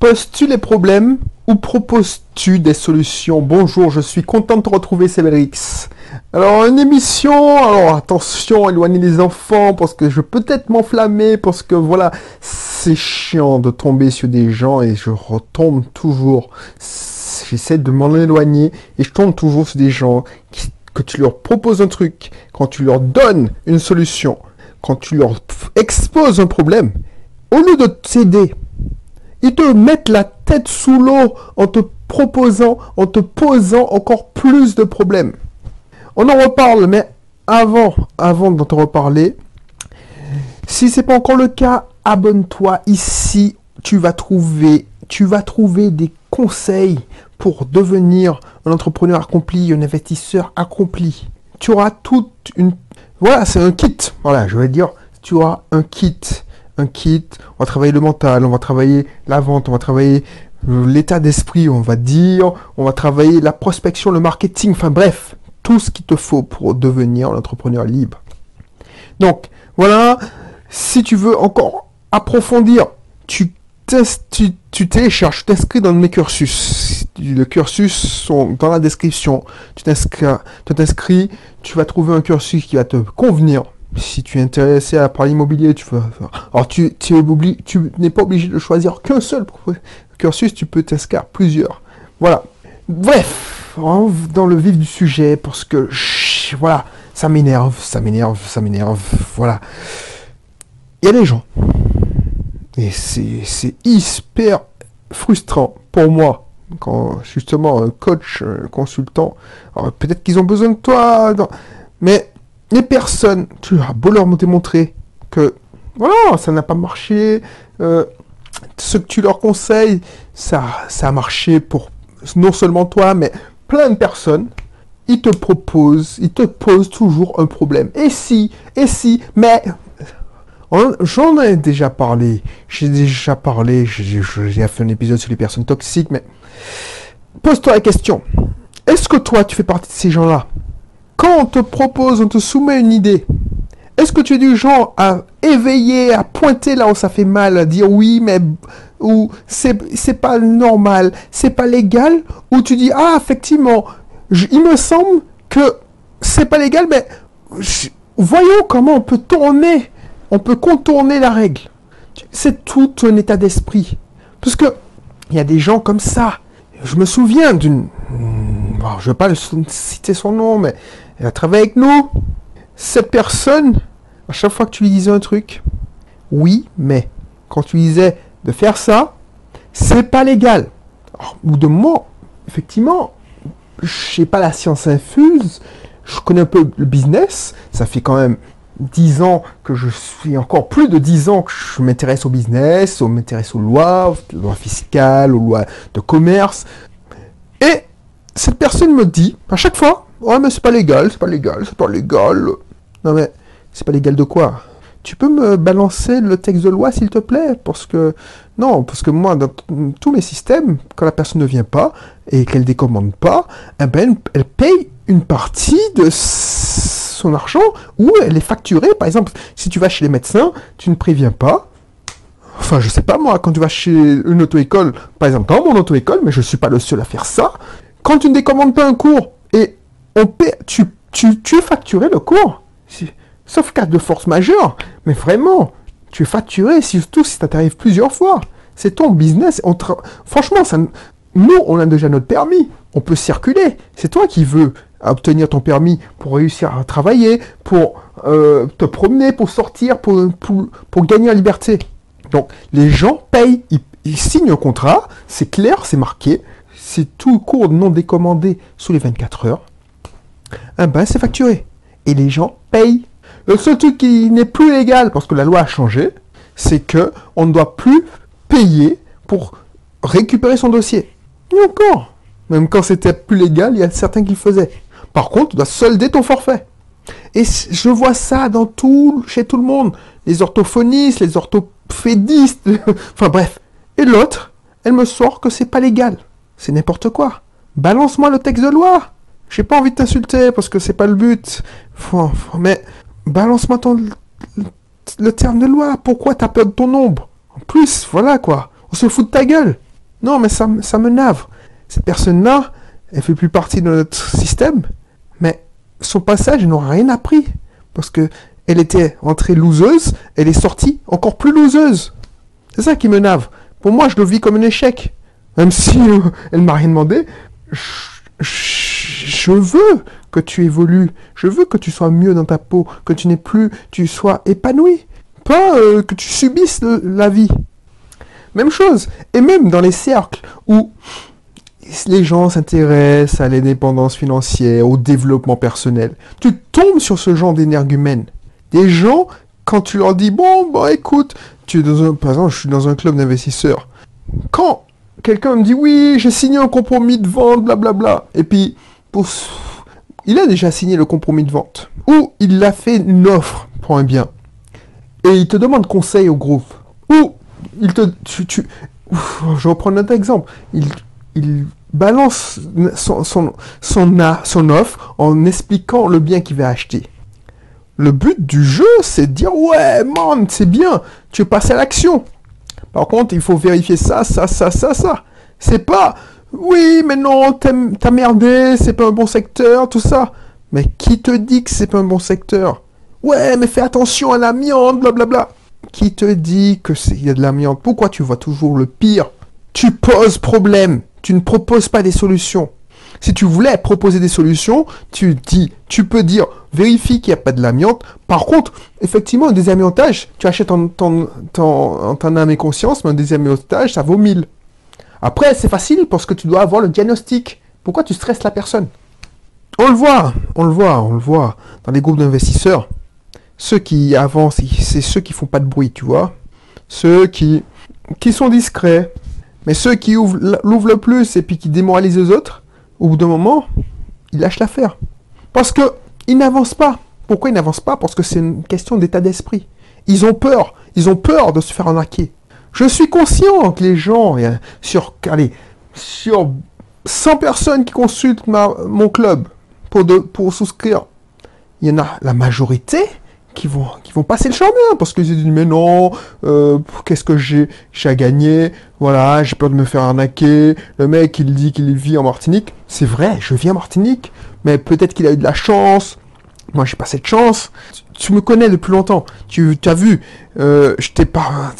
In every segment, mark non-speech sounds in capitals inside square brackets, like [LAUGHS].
Poses-tu les problèmes ou proposes-tu des solutions? Bonjour, je suis content de te retrouver, Cébrix. Alors, une émission, alors attention, éloignez les enfants parce que je peux peut-être m'enflammer parce que voilà, c'est chiant de tomber sur des gens et je retombe toujours. J'essaie de m'en éloigner et je tombe toujours sur des gens que tu leur proposes un truc, quand tu leur donnes une solution, quand tu leur exposes un problème, au lieu de t'aider, ils te mettent la tête sous l'eau en te proposant, en te posant encore plus de problèmes. On en reparle, mais avant, avant d'en reparler, si c'est pas encore le cas, abonne-toi. Ici, tu vas trouver, tu vas trouver des conseils pour devenir un entrepreneur accompli, un investisseur accompli. Tu auras toute une, voilà, c'est un kit. Voilà, je vais dire, tu auras un kit kit, on va travailler le mental, on va travailler la vente, on va travailler euh, l'état d'esprit, on va dire, on va travailler la prospection, le marketing, enfin bref, tout ce qu'il te faut pour devenir l'entrepreneur libre. Donc, voilà, si tu veux encore approfondir, tu, tu, tu télécharges, tu t'inscris dans mes cursus. Le cursus sont dans la description. Tu t'inscris, tu vas trouver un cursus qui va te convenir si tu es intéressé à par l'immobilier, tu veux. Alors tu, tu, n'es pas obligé de choisir qu'un seul cursus, tu peux t'inscrire plusieurs. Voilà. Bref, dans le vif du sujet, parce que voilà, ça m'énerve, ça m'énerve, ça m'énerve. Voilà. Il y a des gens. Et c'est hyper frustrant pour moi quand justement coach, consultant, peut-être qu'ils ont besoin de toi, mais les personnes, tu as beau leur démontrer que voilà, ça n'a pas marché, euh, ce que tu leur conseilles, ça, ça a marché pour non seulement toi, mais plein de personnes. Ils te proposent, ils te posent toujours un problème. Et si, et si, mais j'en ai déjà parlé. J'ai déjà parlé, j'ai fait un épisode sur les personnes toxiques, mais pose-toi la question. Est-ce que toi, tu fais partie de ces gens-là? Quand on te propose, on te soumet une idée, est-ce que tu es du genre à éveiller, à pointer là où ça fait mal, à dire oui, mais ou c'est pas normal, c'est pas légal, ou tu dis ah effectivement, il me semble que c'est pas légal, mais voyons comment on peut tourner, on peut contourner la règle. C'est tout un état d'esprit, parce que il y a des gens comme ça. Je me souviens d'une, je ne vais pas citer son nom, mais elle travaille avec nous. Cette personne, à chaque fois que tu lui disais un truc, oui, mais quand tu lui disais de faire ça, c'est pas légal. ou de moi, effectivement, je n'ai pas la science infuse, je connais un peu le business, ça fait quand même 10 ans que je suis encore plus de 10 ans que je m'intéresse au business, je m'intéresse aux lois, aux lois fiscales, aux lois de commerce. Et cette personne me dit, à chaque fois, Ouais, mais c'est pas légal, c'est pas légal, c'est pas légal. Non, mais c'est pas légal de quoi? Tu peux me balancer le texte de loi, s'il te plaît? Parce que. Non, parce que moi, dans tous mes systèmes, quand la personne ne vient pas et qu'elle décommande pas, eh ben, elle paye une partie de son argent ou elle est facturée. Par exemple, si tu vas chez les médecins, tu ne préviens pas. Enfin, je sais pas moi, quand tu vas chez une auto-école, par exemple, dans mon auto-école, mais je suis pas le seul à faire ça, quand tu ne décommandes pas un cours et tu, tu, es facturé le cours. Sauf cas de force majeure. Mais vraiment, tu es facturé, surtout si ça t'arrive plusieurs fois. C'est ton business. Franchement, nous, on a déjà notre permis. On peut circuler. C'est toi qui veux obtenir ton permis pour réussir à travailler, pour euh, te promener, pour sortir, pour, gagner en liberté. Donc, les gens payent, ils, ils signent un contrat, c'est clair, c'est marqué, c'est tout cours non décommandé sous les 24 heures un ben c'est facturé. Et les gens payent. Le seul truc qui n'est plus légal, parce que la loi a changé, c'est que on ne doit plus payer pour récupérer son dossier. Et encore, même quand c'était plus légal, il y a certains qui le faisaient. Par contre, tu dois solder ton forfait. Et je vois ça dans tout, chez tout le monde. Les orthophonistes, les orthophédistes, [LAUGHS] enfin bref. Et l'autre, elle me sort que c'est pas légal. C'est n'importe quoi. Balance-moi le texte de loi. J'ai pas envie de t'insulter parce que c'est pas le but. mais balance-moi ton le terme de loi. Pourquoi t'as peur de ton ombre? En plus, voilà quoi. On se fout de ta gueule. Non, mais ça, ça me navre. Cette personne-là, elle fait plus partie de notre système, mais son passage, n'aura rien appris. Parce que elle était entrée loseuse, elle est sortie encore plus loseuse. C'est ça qui me nave. Pour moi, je le vis comme un échec. Même si [LAUGHS] elle m'a rien demandé, veux que tu évolues. Je veux que tu sois mieux dans ta peau, que tu n'es plus, tu sois épanoui. Pas euh, que tu subisses la vie. Même chose. Et même dans les cercles où les gens s'intéressent à l'indépendance financière, au développement personnel, tu tombes sur ce genre d'énergumène. Des gens, quand tu leur dis, bon, bah écoute, tu es dans un, par exemple, je suis dans un club d'investisseurs. Quand quelqu'un me dit, oui, j'ai signé un compromis de vente, blablabla, et puis, il a déjà signé le compromis de vente, ou il a fait une offre pour un bien, et il te demande conseil au groupe, ou il te, tu, je reprends un autre exemple, il, balance son, offre en expliquant le bien qu'il va acheter. Le but du jeu, c'est de dire ouais, man, c'est bien, tu passes à l'action. Par contre, il faut vérifier ça, ça, ça, ça, ça. C'est pas oui, mais non, t'as merdé, c'est pas un bon secteur, tout ça. Mais qui te dit que c'est pas un bon secteur? Ouais, mais fais attention à l'amiante, blablabla. Qui te dit que il y a de l'amiante Pourquoi tu vois toujours le pire? Tu poses problème, tu ne proposes pas des solutions. Si tu voulais proposer des solutions, tu dis, tu peux dire, vérifie qu'il n'y a pas de l'amiante. Par contre, effectivement, un désamiantage, tu achètes en ton, âme et conscience, mais un désamiantage, ça vaut 1000. Après, c'est facile parce que tu dois avoir le diagnostic. Pourquoi tu stresses la personne? On le voit, on le voit, on le voit dans les groupes d'investisseurs. Ceux qui avancent, c'est ceux qui font pas de bruit, tu vois. Ceux qui, sont discrets. Mais ceux qui ouvrent, l'ouvrent le plus et puis qui démoralisent les autres, au bout d'un moment, ils lâchent l'affaire. Parce que ils n'avancent pas. Pourquoi ils n'avancent pas? Parce que c'est une question d'état d'esprit. Ils ont peur. Ils ont peur de se faire arnaquer. Je suis conscient que les gens, sur, allez, sur 100 personnes qui consultent mon club pour, de, pour souscrire, il y en a la majorité qui vont, qui vont passer le chemin parce qu'ils disent mais non, euh, qu'est-ce que j'ai, à gagner, voilà, j'ai peur de me faire arnaquer. Le mec il dit qu'il vit en Martinique, c'est vrai, je vis en Martinique, mais peut-être qu'il a eu de la chance. Moi j'ai pas cette chance. Tu, me connais depuis longtemps. Tu as vu, euh, je t'ai pas,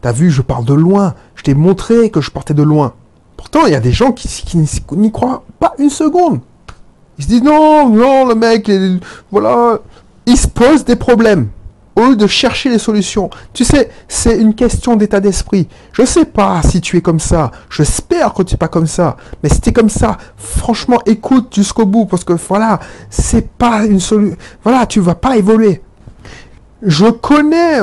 t'as vu, je parle de loin. Je t'ai montré que je partais de loin. Pourtant il y a des gens qui, qui n'y croient pas une seconde. Ils se disent non, non, le mec, voilà il se pose des problèmes au lieu de chercher les solutions. Tu sais, c'est une question d'état d'esprit. Je sais pas si tu es comme ça. J'espère que tu es pas comme ça. Mais si tu es comme ça, franchement, écoute jusqu'au bout parce que voilà, c'est pas une solution. Voilà, tu vas pas évoluer. Je connais,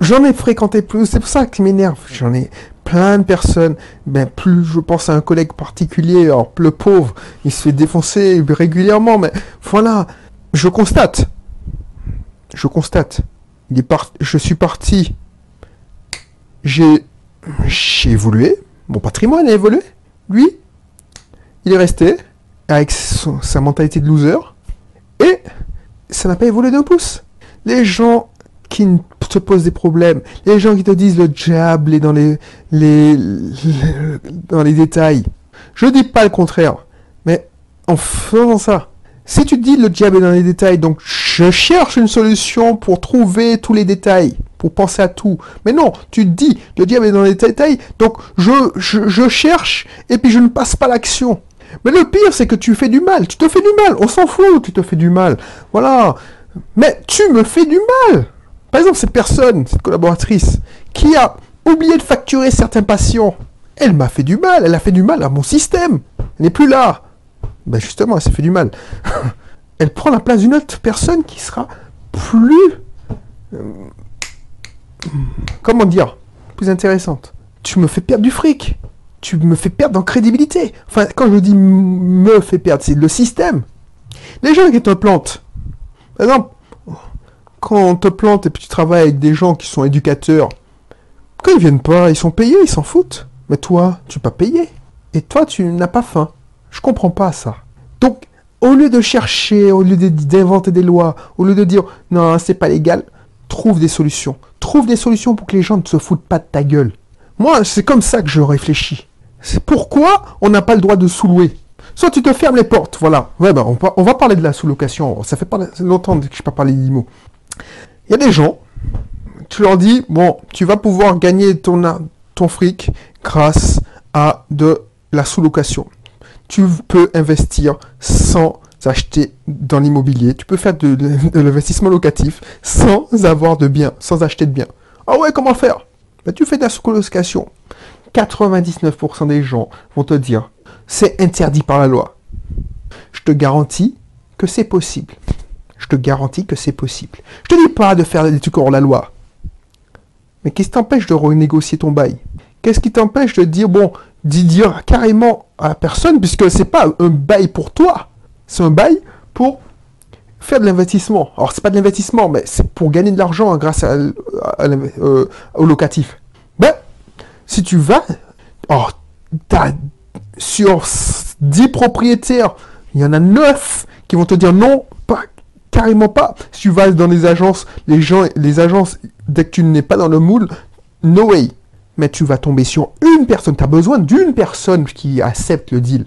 j'en ai fréquenté plus. C'est pour ça que tu m'énerve. J'en ai plein de personnes. Ben, plus je pense à un collègue particulier, alors le pauvre, il se fait défoncer régulièrement. Mais voilà, je constate je constate. Je suis parti. J'ai, j'ai évolué. Mon patrimoine a évolué. Lui, il est resté avec sa mentalité de loser. Et ça n'a pas évolué d'un pouce. Les gens qui te posent des problèmes, les gens qui te disent le diable est dans les, les, dans les détails. Je dis pas le contraire. Mais en faisant ça, si tu dis le diable est dans les détails, donc je cherche une solution pour trouver tous les détails, pour penser à tout. Mais non, tu dis le diable est dans les détails, donc je, je, cherche et puis je ne passe pas l'action. Mais le pire, c'est que tu fais du mal. Tu te fais du mal. On s'en fout, tu te fais du mal. Voilà. Mais tu me fais du mal. Par exemple, cette personne, cette collaboratrice, qui a oublié de facturer certains patients, elle m'a fait du mal. Elle a fait du mal à mon système. Elle n'est plus là ben justement, elle s'est fait du mal. [LAUGHS] elle prend la place d'une autre personne qui sera plus... Euh, comment dire Plus intéressante. Tu me fais perdre du fric. Tu me fais perdre en crédibilité. Enfin, quand je dis me fait perdre, c'est le système. Les gens qui te plantent. Par exemple, quand on te plante et puis tu travailles avec des gens qui sont éducateurs, quand ils viennent pas, ils sont payés, ils s'en foutent. Mais toi, tu n'es pas payé. Et toi, tu n'as pas faim. Je comprends pas ça. Donc, au lieu de chercher, au lieu d'inventer des lois, au lieu de dire non, c'est pas légal, trouve des solutions. Trouve des solutions pour que les gens ne se foutent pas de ta gueule. Moi, c'est comme ça que je réfléchis. c'est pourquoi on n'a pas le droit de sous-louer Soit tu te fermes les portes, voilà. Ouais, ben, on, va, parler de la sous-location. Ça fait pas longtemps que je n'ai pas parlé d'IMO. Il y a des gens, tu leur dis, bon, tu vas pouvoir gagner ton fric grâce à de la sous-location. Tu peux investir sans acheter dans l'immobilier. Tu peux faire de, l'investissement locatif sans avoir de biens, sans acheter de biens. Ah ouais, comment faire? Ben, Tu fais de la sous-location. 99% des gens vont te dire, c'est interdit par la loi. Je te garantis que c'est possible. Je te garantis que c'est possible. Je te dis pas de faire des trucs hors la loi. Mais qu'est-ce qui t'empêche de renégocier ton bail? Qu'est-ce qui t'empêche de dire, bon, d'y dire carrément à la personne, puisque c'est pas un bail pour toi, c'est un bail pour faire de l'investissement. Alors, c'est pas de l'investissement, mais c'est pour gagner de l'argent grâce à, euh, au locatif. Ben, si tu vas, oh, t'as sur 10 propriétaires, il y en a 9 qui vont te dire non, pas, carrément pas. Si tu vas dans les agences, les gens, les agences, dès que tu n'es pas dans le moule, no way. Mais tu vas tomber sur une personne. Tu as besoin d'une personne qui accepte le deal.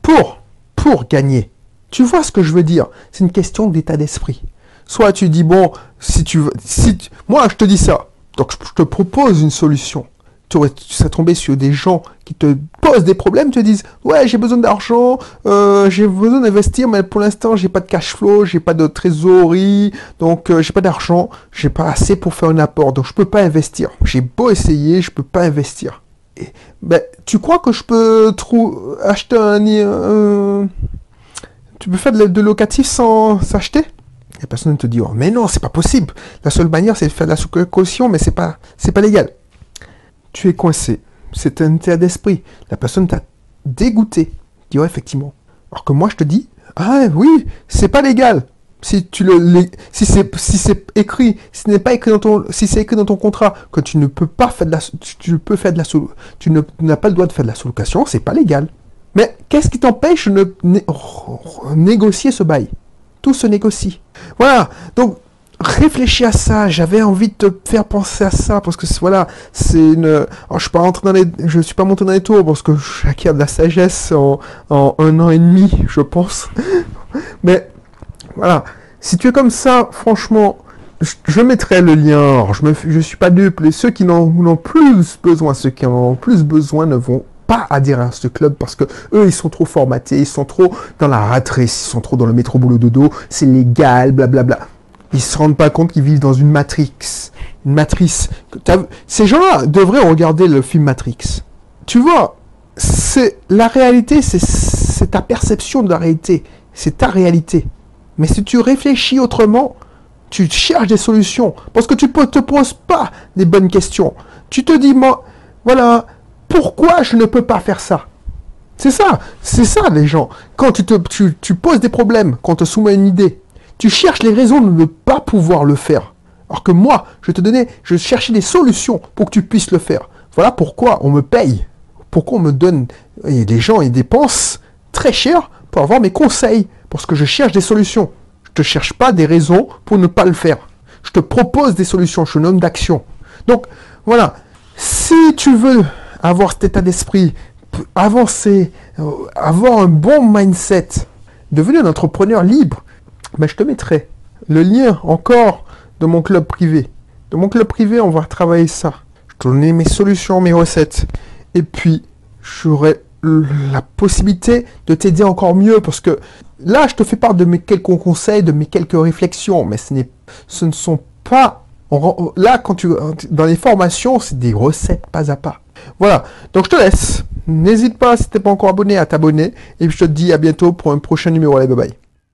Pour, pour gagner. Tu vois ce que je veux dire? C'est une question d'état d'esprit. Soit tu dis, bon, si tu veux, si moi je te dis ça, donc je te propose une solution tu serais tombé sur des gens qui te posent des problèmes, te disent ouais j'ai besoin d'argent, euh, j'ai besoin d'investir, mais pour l'instant j'ai pas de cash flow, j'ai pas de trésorerie, donc euh, j'ai pas d'argent, j'ai pas assez pour faire un apport, donc je peux pas investir. J'ai beau essayer, je peux pas investir. Et, ben, tu crois que je peux acheter un, tu peux faire de, locatif sans s'acheter? La personne te dit oh, mais non c'est pas possible. La seule manière c'est de faire de la sous-caution, mais c'est pas c'est pas légal tu es coincé. C'est un état d'esprit. La personne t'a dégoûté. Dis ouais, effectivement. Alors que moi, je te dis, ah oui, c'est pas légal. Si tu le, si c'est, si c'est écrit, si n'est pas écrit dans ton, si c'est écrit dans ton contrat que tu ne peux pas faire de la, tu peux faire tu n'as pas le droit de faire de la sous-location, c'est pas légal. Mais qu'est-ce qui t'empêche de négocier ce bail? Tout se négocie. Voilà. Donc réfléchis à ça. J'avais envie de te faire penser à ça parce que voilà, c'est une. Alors, je suis pas rentré dans les, je suis pas monté dans les tours parce que j'acquiers de la sagesse en, un an et demi, je pense. [LAUGHS] Mais voilà, si tu es comme ça, franchement, je, mettrai le lien. Je me, je suis pas dupe. Les ceux qui n'en ont plus besoin, ceux qui en ont plus besoin, ne vont pas adhérer à ce club parce que eux ils sont trop formatés, ils sont trop dans la ratrice, ils sont trop dans le métro boulot dodo, c'est légal, blablabla. Bla, bla ils se rendent pas compte qu'ils vivent dans une matrix, une matrice. Ces gens-là devraient regarder le film Matrix. Tu vois, c'est la réalité, c'est ta perception de la réalité, c'est ta réalité. Mais si tu réfléchis autrement, tu cherches des solutions parce que tu ne te poses pas des bonnes questions. Tu te dis, moi, voilà, pourquoi je ne peux pas faire ça? C'est ça, c'est ça les gens. Quand tu, te, poses des problèmes, quand on te soumet une idée, tu cherches les raisons de ne pas pouvoir le faire. Alors que moi, je te donnais, je cherchais des solutions pour que tu puisses le faire. Voilà pourquoi on me paye. Pourquoi on me donne. Et les gens, ils dépensent très cher pour avoir mes conseils. Parce que je cherche des solutions. Je ne te cherche pas des raisons pour ne pas le faire. Je te propose des solutions. Je suis un homme d'action. Donc, voilà. Si tu veux avoir cet état d'esprit, avancer, euh, avoir un bon mindset, devenir un entrepreneur libre, ben, je te mettrai le lien encore de mon club privé. De mon club privé, on va travailler ça. Je te donner mes solutions, mes recettes. Et puis, j'aurai la possibilité de t'aider encore mieux parce que là, je te fais part de mes quelques conseils, de mes quelques réflexions, mais ce, ce ne sont pas. là, quand tu, dans les formations, c'est des recettes pas à pas. Voilà. Donc, je te laisse. N'hésite pas, si tu n'es pas encore abonné, à t'abonner. Et je te dis à bientôt pour un prochain numéro. Allez, bye bye.